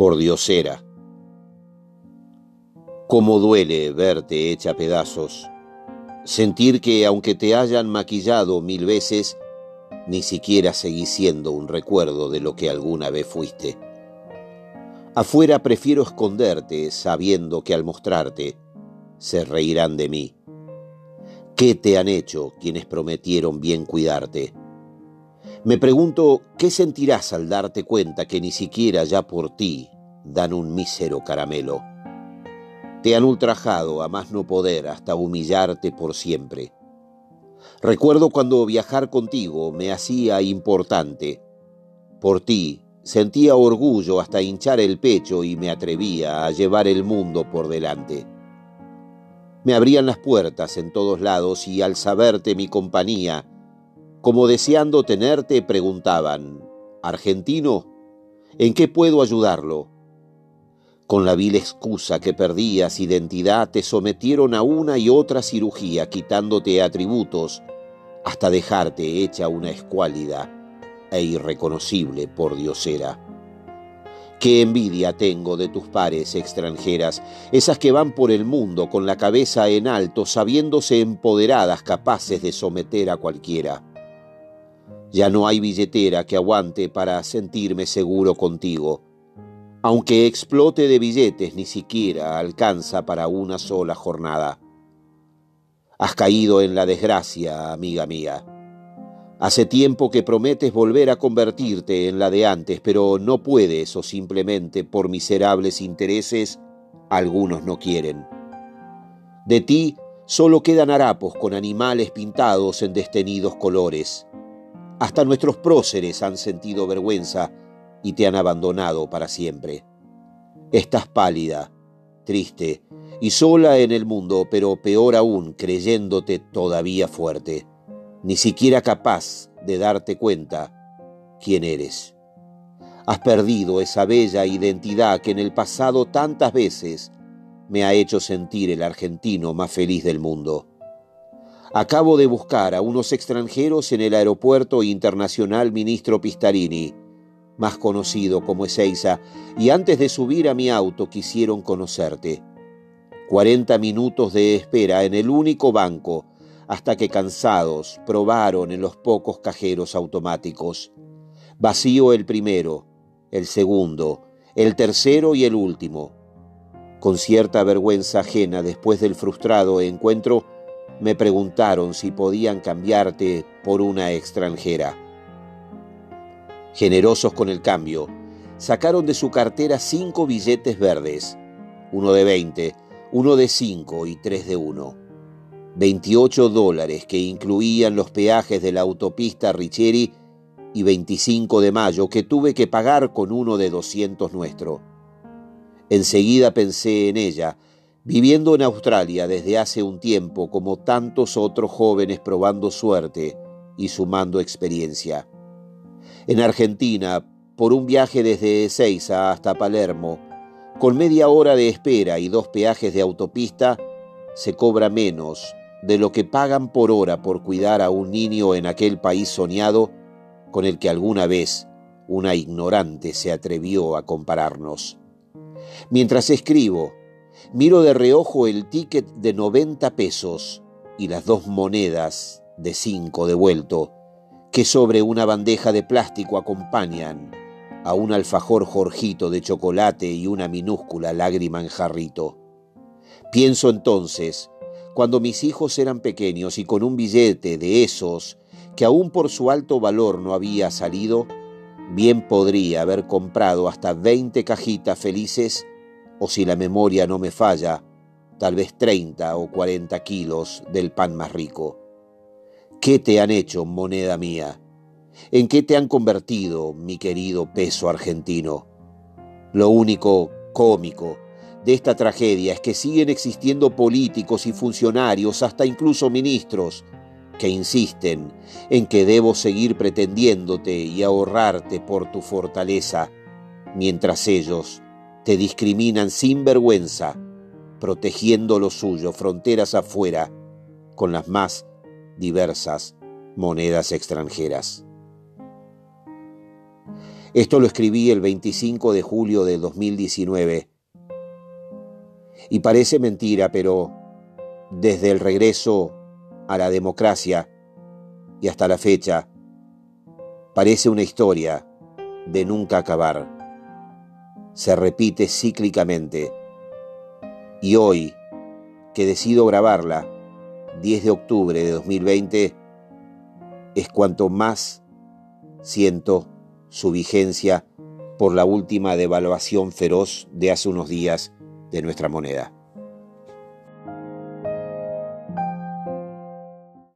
por diosera. Cómo duele verte hecha pedazos, sentir que aunque te hayan maquillado mil veces, ni siquiera seguís siendo un recuerdo de lo que alguna vez fuiste. Afuera prefiero esconderte sabiendo que al mostrarte se reirán de mí. ¿Qué te han hecho quienes prometieron bien cuidarte? Me pregunto, ¿qué sentirás al darte cuenta que ni siquiera ya por ti dan un mísero caramelo? Te han ultrajado a más no poder hasta humillarte por siempre. Recuerdo cuando viajar contigo me hacía importante. Por ti sentía orgullo hasta hinchar el pecho y me atrevía a llevar el mundo por delante. Me abrían las puertas en todos lados y al saberte mi compañía, como deseando tenerte, preguntaban, ¿Argentino? ¿En qué puedo ayudarlo? Con la vil excusa que perdías identidad, te sometieron a una y otra cirugía, quitándote atributos, hasta dejarte hecha una escuálida e irreconocible por diosera. Qué envidia tengo de tus pares extranjeras, esas que van por el mundo con la cabeza en alto, sabiéndose empoderadas, capaces de someter a cualquiera. Ya no hay billetera que aguante para sentirme seguro contigo. Aunque explote de billetes, ni siquiera alcanza para una sola jornada. Has caído en la desgracia, amiga mía. Hace tiempo que prometes volver a convertirte en la de antes, pero no puedes o simplemente por miserables intereses algunos no quieren. De ti solo quedan harapos con animales pintados en destenidos colores. Hasta nuestros próceres han sentido vergüenza y te han abandonado para siempre. Estás pálida, triste y sola en el mundo, pero peor aún creyéndote todavía fuerte, ni siquiera capaz de darte cuenta quién eres. Has perdido esa bella identidad que en el pasado tantas veces me ha hecho sentir el argentino más feliz del mundo. Acabo de buscar a unos extranjeros en el aeropuerto internacional Ministro Pistarini, más conocido como Ezeiza, y antes de subir a mi auto quisieron conocerte. Cuarenta minutos de espera en el único banco, hasta que cansados probaron en los pocos cajeros automáticos. Vacío el primero, el segundo, el tercero y el último. Con cierta vergüenza ajena después del frustrado encuentro, me preguntaron si podían cambiarte por una extranjera. Generosos con el cambio, sacaron de su cartera cinco billetes verdes, uno de 20, uno de 5 y tres de 1. 28 dólares que incluían los peajes de la autopista Richeri y 25 de mayo que tuve que pagar con uno de 200 nuestro. Enseguida pensé en ella, viviendo en Australia desde hace un tiempo como tantos otros jóvenes probando suerte y sumando experiencia. En Argentina, por un viaje desde Ezeiza hasta Palermo, con media hora de espera y dos peajes de autopista, se cobra menos de lo que pagan por hora por cuidar a un niño en aquel país soñado con el que alguna vez una ignorante se atrevió a compararnos. Mientras escribo, Miro de reojo el ticket de 90 pesos y las dos monedas de 5 devuelto que sobre una bandeja de plástico acompañan a un alfajor jorjito de chocolate y una minúscula lágrima en jarrito. Pienso entonces, cuando mis hijos eran pequeños y con un billete de esos que aún por su alto valor no había salido, bien podría haber comprado hasta 20 cajitas felices o si la memoria no me falla, tal vez 30 o 40 kilos del pan más rico. ¿Qué te han hecho, moneda mía? ¿En qué te han convertido, mi querido peso argentino? Lo único cómico de esta tragedia es que siguen existiendo políticos y funcionarios, hasta incluso ministros, que insisten en que debo seguir pretendiéndote y ahorrarte por tu fortaleza, mientras ellos te discriminan sin vergüenza, protegiendo lo suyo fronteras afuera con las más diversas monedas extranjeras. Esto lo escribí el 25 de julio de 2019. Y parece mentira, pero desde el regreso a la democracia y hasta la fecha, parece una historia de nunca acabar. Se repite cíclicamente. Y hoy, que decido grabarla, 10 de octubre de 2020, es cuanto más siento su vigencia por la última devaluación feroz de hace unos días de nuestra moneda.